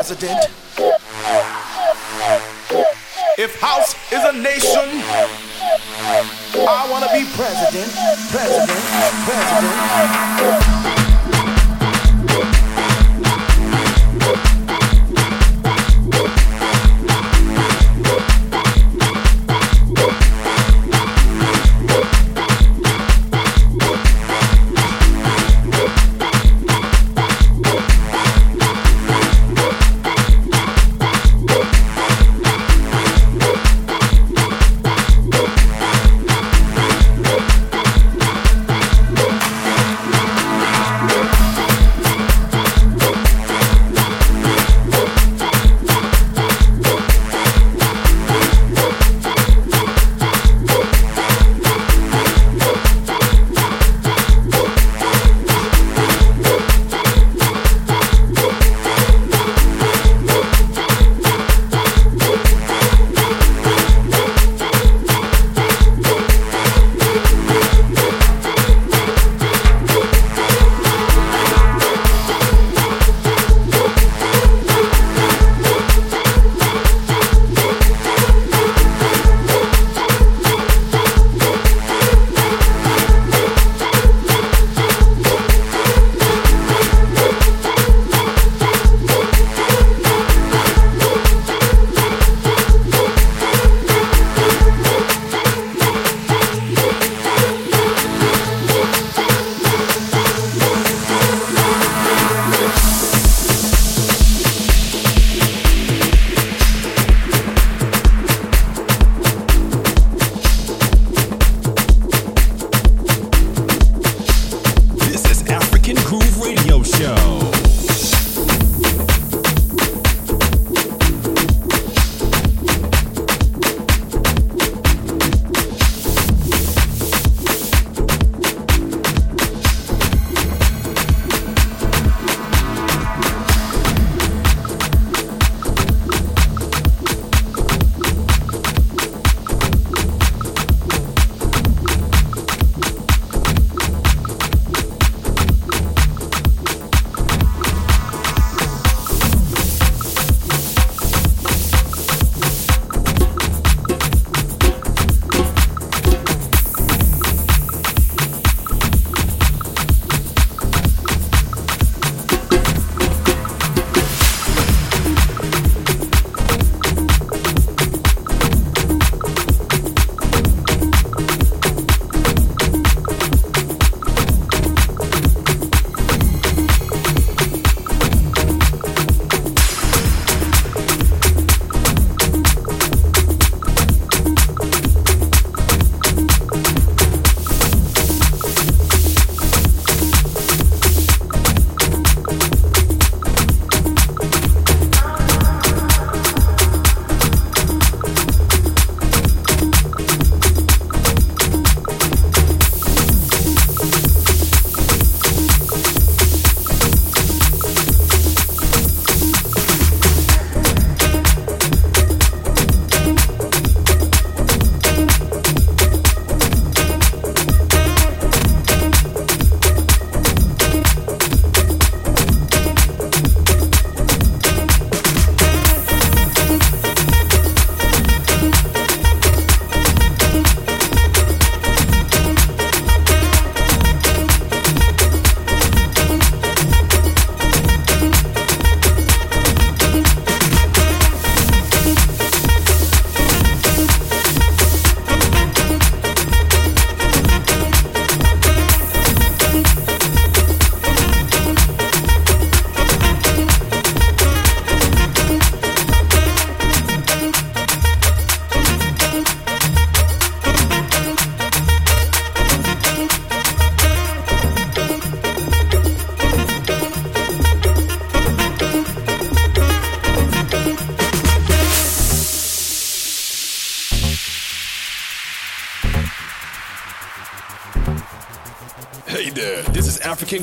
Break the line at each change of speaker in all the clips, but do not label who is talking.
If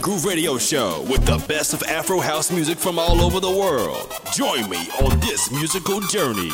Groove Radio Show with the best of Afro house music from all over the world. Join me on this musical journey.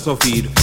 Groove e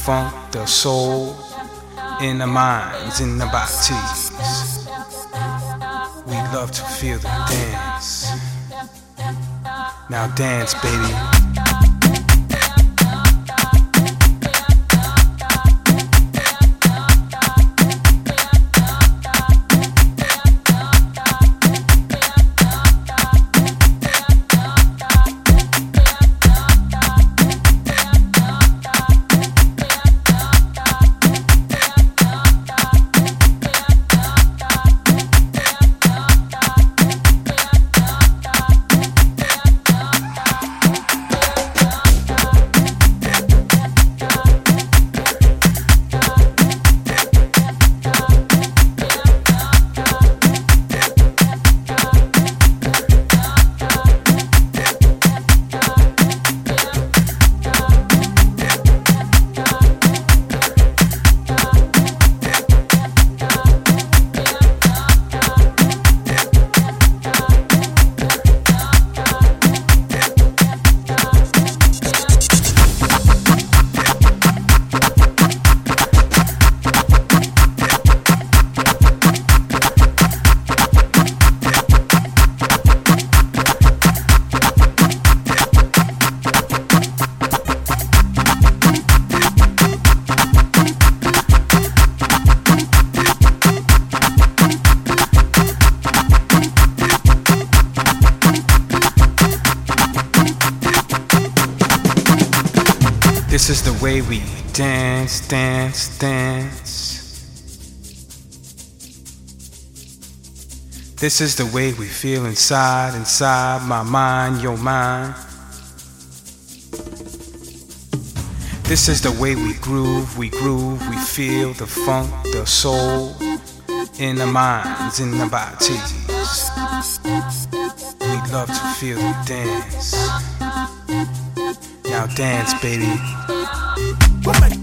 funk, the soul in the minds, in the bodies. We love to feel the dance. Now dance, baby. This is the way we dance, dance, dance. This is the way we feel inside, inside my mind, your mind. This is the way we groove, we groove, we feel the funk, the soul in the minds, in the bodies. We love to feel the dance. Now dance, baby.
Olá,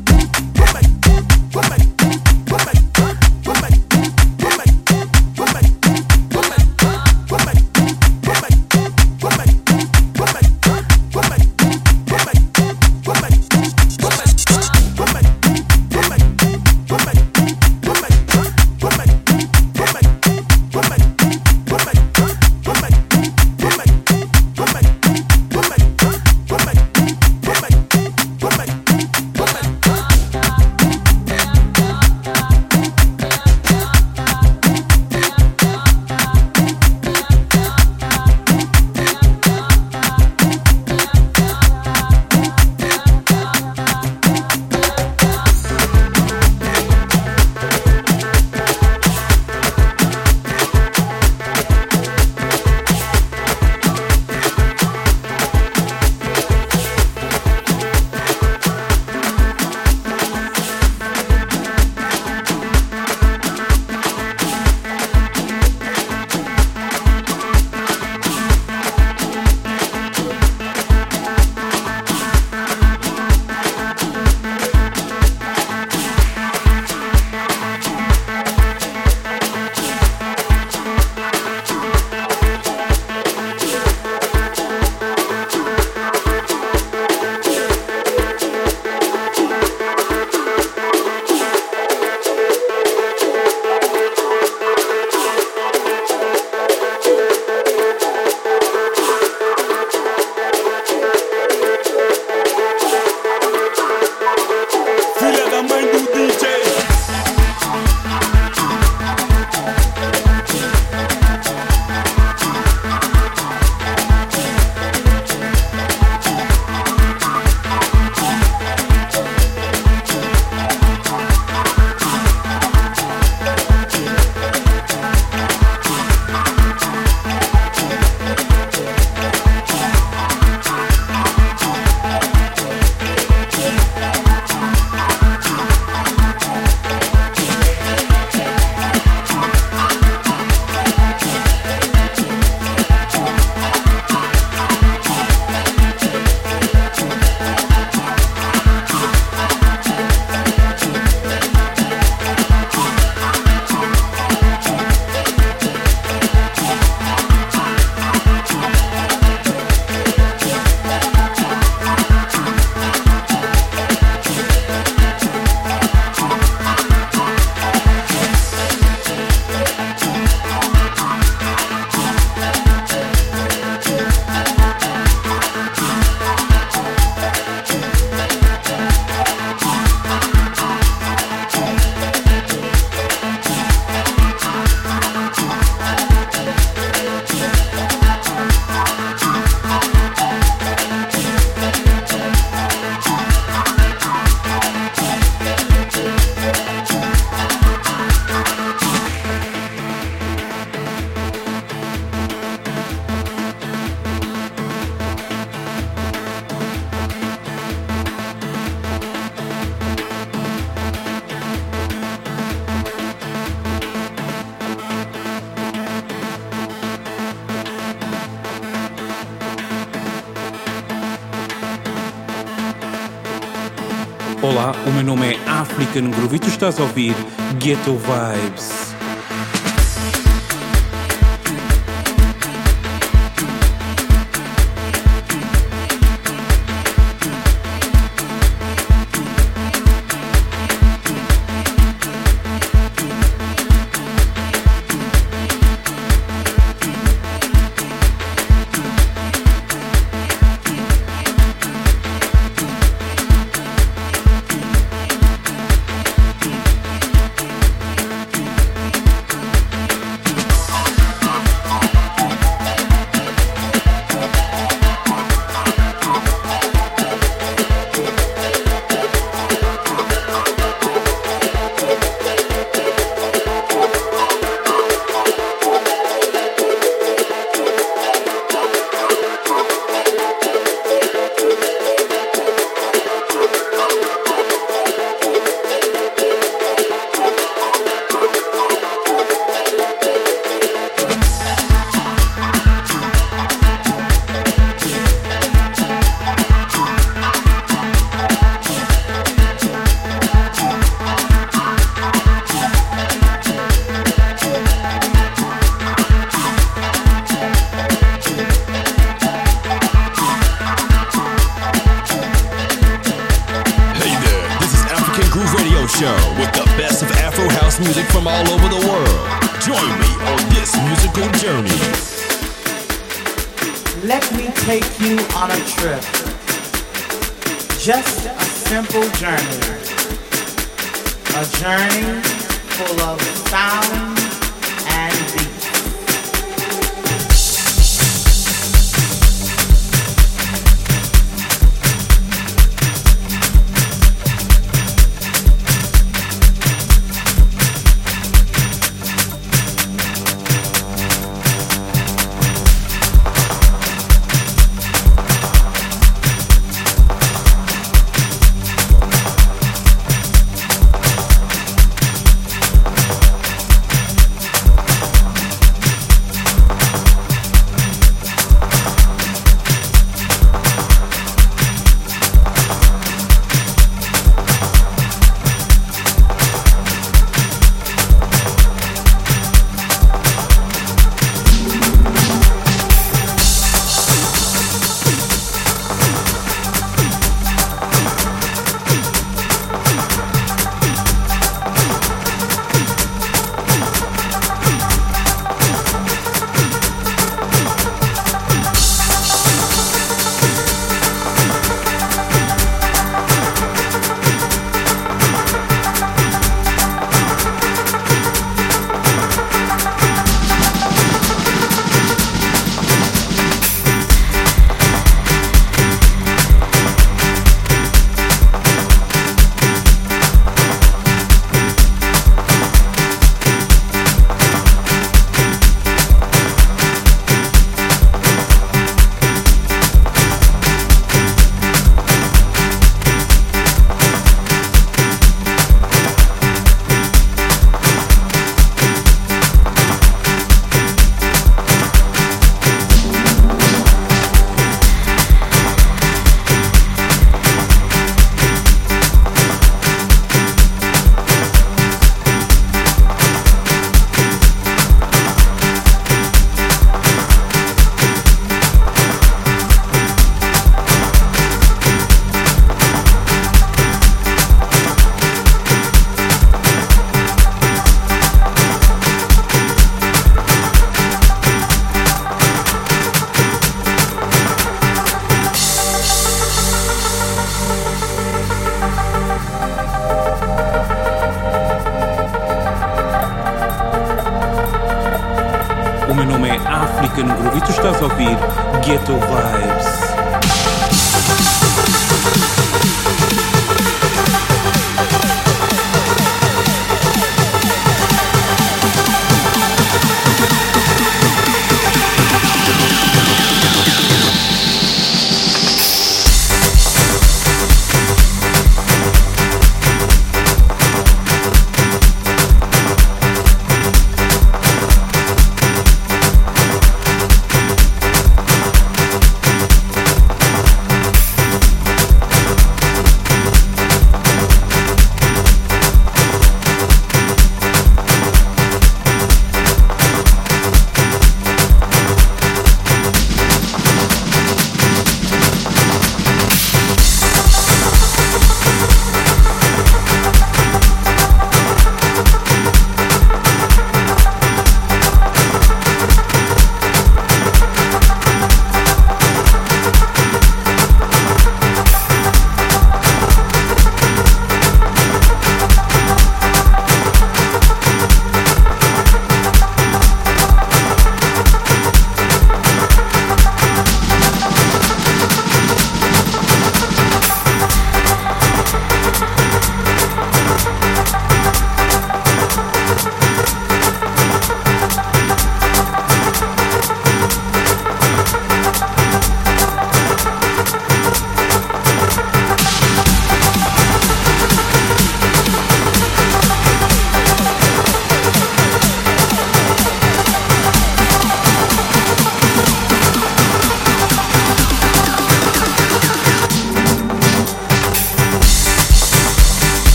African Groove e tu estás a ouvir Ghetto Vibes.
a simple journey. A journey full of sound and.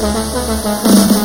Thank you.